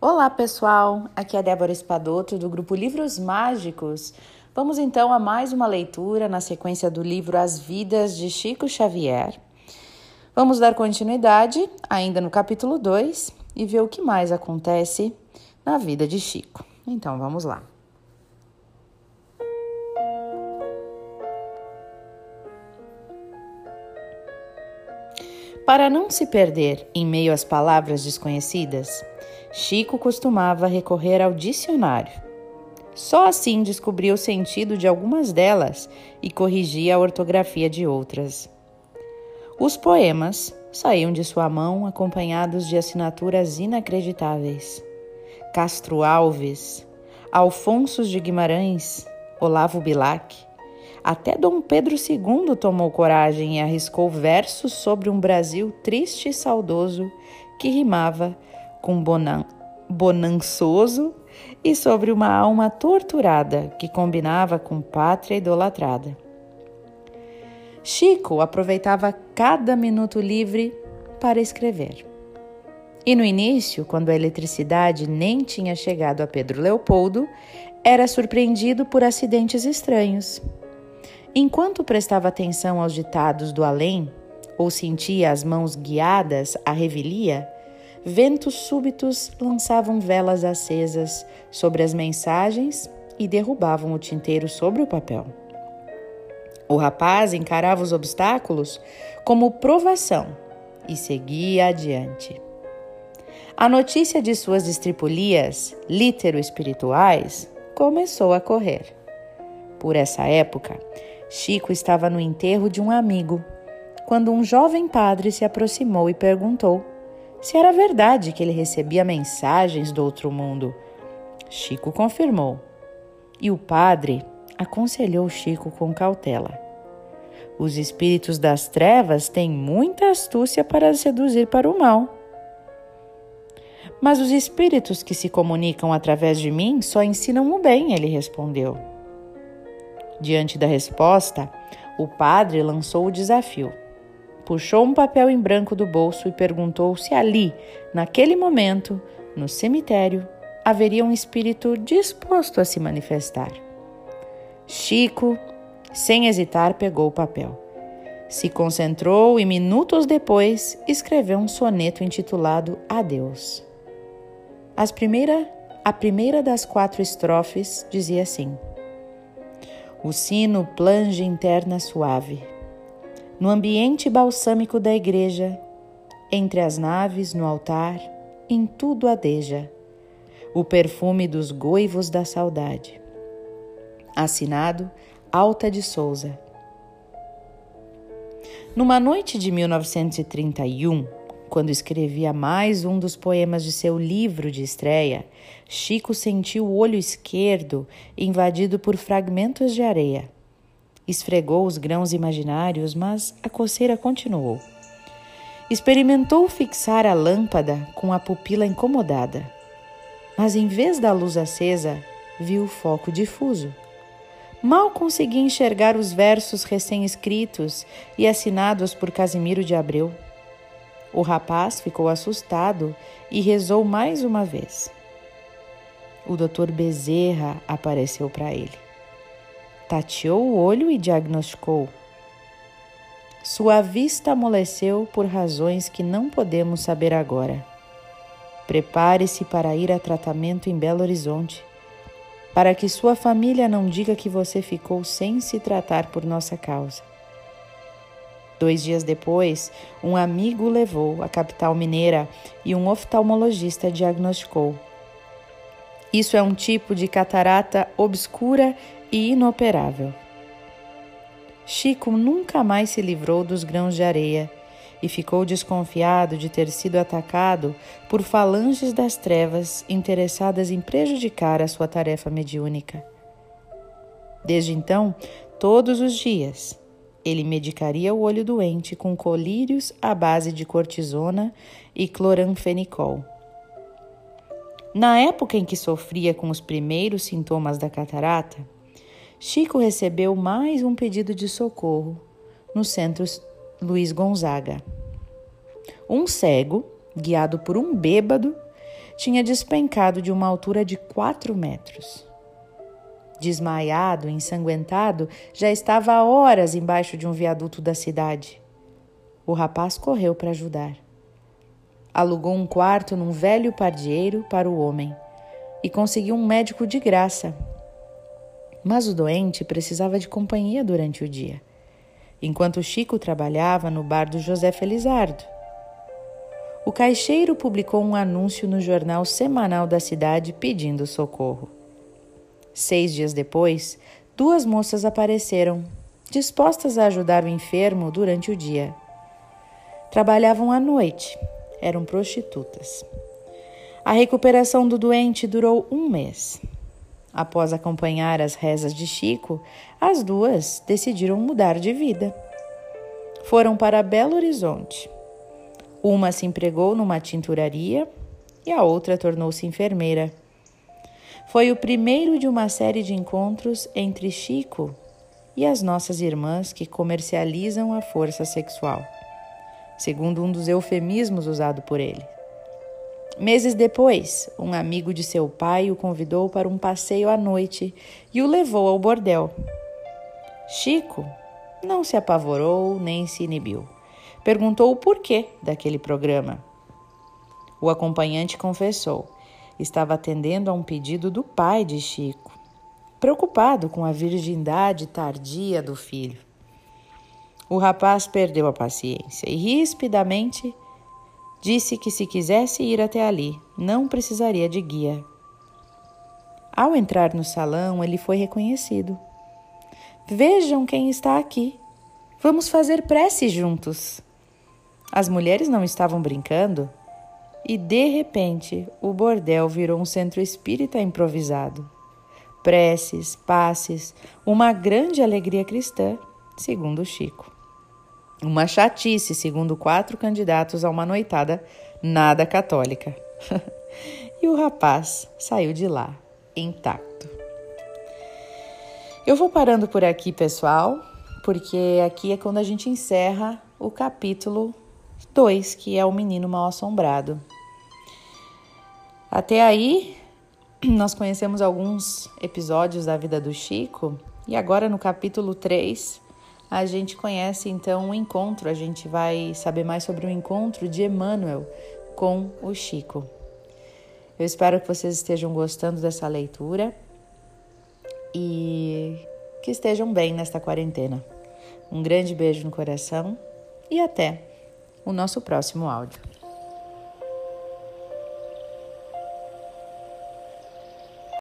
Olá, pessoal! Aqui é Débora Espadoto do grupo Livros Mágicos. Vamos então a mais uma leitura na sequência do livro As Vidas de Chico Xavier. Vamos dar continuidade ainda no capítulo 2 e ver o que mais acontece na vida de Chico. Então, vamos lá. Para não se perder em meio às palavras desconhecidas, Chico costumava recorrer ao dicionário. Só assim descobria o sentido de algumas delas e corrigia a ortografia de outras. Os poemas saíam de sua mão acompanhados de assinaturas inacreditáveis. Castro Alves, Alfonso de Guimarães, Olavo Bilac, até Dom Pedro II tomou coragem e arriscou versos sobre um Brasil triste e saudoso que rimava com bonan bonançoso e sobre uma alma torturada que combinava com pátria idolatrada. Chico aproveitava cada minuto livre para escrever. E no início, quando a eletricidade nem tinha chegado a Pedro Leopoldo, era surpreendido por acidentes estranhos. Enquanto prestava atenção aos ditados do além, ou sentia as mãos guiadas à revelia, ventos súbitos lançavam velas acesas sobre as mensagens e derrubavam o tinteiro sobre o papel. O rapaz encarava os obstáculos como provação e seguia adiante. A notícia de suas estripulias litero-espirituais começou a correr. Por essa época, Chico estava no enterro de um amigo, quando um jovem padre se aproximou e perguntou se era verdade que ele recebia mensagens do outro mundo. Chico confirmou. E o padre aconselhou Chico com cautela. Os espíritos das trevas têm muita astúcia para seduzir para o mal. Mas os espíritos que se comunicam através de mim só ensinam o bem, ele respondeu. Diante da resposta, o padre lançou o desafio. Puxou um papel em branco do bolso e perguntou se ali, naquele momento, no cemitério, haveria um espírito disposto a se manifestar. Chico, sem hesitar, pegou o papel. Se concentrou e minutos depois escreveu um soneto intitulado Adeus. As primeira, a primeira das quatro estrofes dizia assim: o sino plange interna suave. No ambiente balsâmico da igreja, entre as naves, no altar, em tudo adeja o perfume dos goivos da saudade. Assinado Alta de Souza. Numa noite de 1931, quando escrevia mais um dos poemas de seu livro de estreia, Chico sentiu o olho esquerdo invadido por fragmentos de areia. Esfregou os grãos imaginários, mas a coceira continuou. Experimentou fixar a lâmpada com a pupila incomodada, mas em vez da luz acesa, viu o foco difuso. Mal conseguia enxergar os versos recém-escritos e assinados por Casimiro de Abreu. O rapaz ficou assustado e rezou mais uma vez. O doutor Bezerra apareceu para ele. Tateou o olho e diagnosticou. Sua vista amoleceu por razões que não podemos saber agora. Prepare-se para ir a tratamento em Belo Horizonte, para que sua família não diga que você ficou sem se tratar por nossa causa. Dois dias depois, um amigo levou à capital mineira e um oftalmologista diagnosticou. Isso é um tipo de catarata obscura e inoperável. Chico nunca mais se livrou dos grãos de areia e ficou desconfiado de ter sido atacado por falanges das trevas interessadas em prejudicar a sua tarefa mediúnica. Desde então, todos os dias, ele medicaria o olho doente com colírios à base de cortisona e cloranfenicol. Na época em que sofria com os primeiros sintomas da catarata, Chico recebeu mais um pedido de socorro no centro Luiz Gonzaga. Um cego, guiado por um bêbado, tinha despencado de uma altura de quatro metros. Desmaiado, ensanguentado, já estava há horas embaixo de um viaduto da cidade. O rapaz correu para ajudar. Alugou um quarto num velho pardieiro para o homem e conseguiu um médico de graça. Mas o doente precisava de companhia durante o dia, enquanto Chico trabalhava no bar do José Felizardo. O caixeiro publicou um anúncio no jornal semanal da cidade pedindo socorro. Seis dias depois, duas moças apareceram, dispostas a ajudar o enfermo durante o dia. Trabalhavam à noite, eram prostitutas. A recuperação do doente durou um mês. Após acompanhar as rezas de Chico, as duas decidiram mudar de vida. Foram para Belo Horizonte. Uma se empregou numa tinturaria e a outra tornou-se enfermeira. Foi o primeiro de uma série de encontros entre Chico e as nossas irmãs que comercializam a força sexual, segundo um dos eufemismos usado por ele. Meses depois, um amigo de seu pai o convidou para um passeio à noite e o levou ao bordel. Chico não se apavorou nem se inibiu. Perguntou o porquê daquele programa. O acompanhante confessou estava atendendo a um pedido do pai de Chico, preocupado com a virgindade tardia do filho. O rapaz perdeu a paciência e rispidamente disse que se quisesse ir até ali, não precisaria de guia. Ao entrar no salão, ele foi reconhecido. Vejam quem está aqui. Vamos fazer prece juntos. As mulheres não estavam brincando e de repente o bordel virou um centro espírita improvisado. Preces, passes, uma grande alegria cristã, segundo Chico. Uma chatice, segundo quatro candidatos a uma noitada nada católica. e o rapaz saiu de lá intacto. Eu vou parando por aqui, pessoal, porque aqui é quando a gente encerra o capítulo 2, que é o menino mal assombrado. Até aí, nós conhecemos alguns episódios da vida do Chico e agora no capítulo 3 a gente conhece então o encontro, a gente vai saber mais sobre o encontro de Emmanuel com o Chico. Eu espero que vocês estejam gostando dessa leitura e que estejam bem nesta quarentena. Um grande beijo no coração e até o nosso próximo áudio.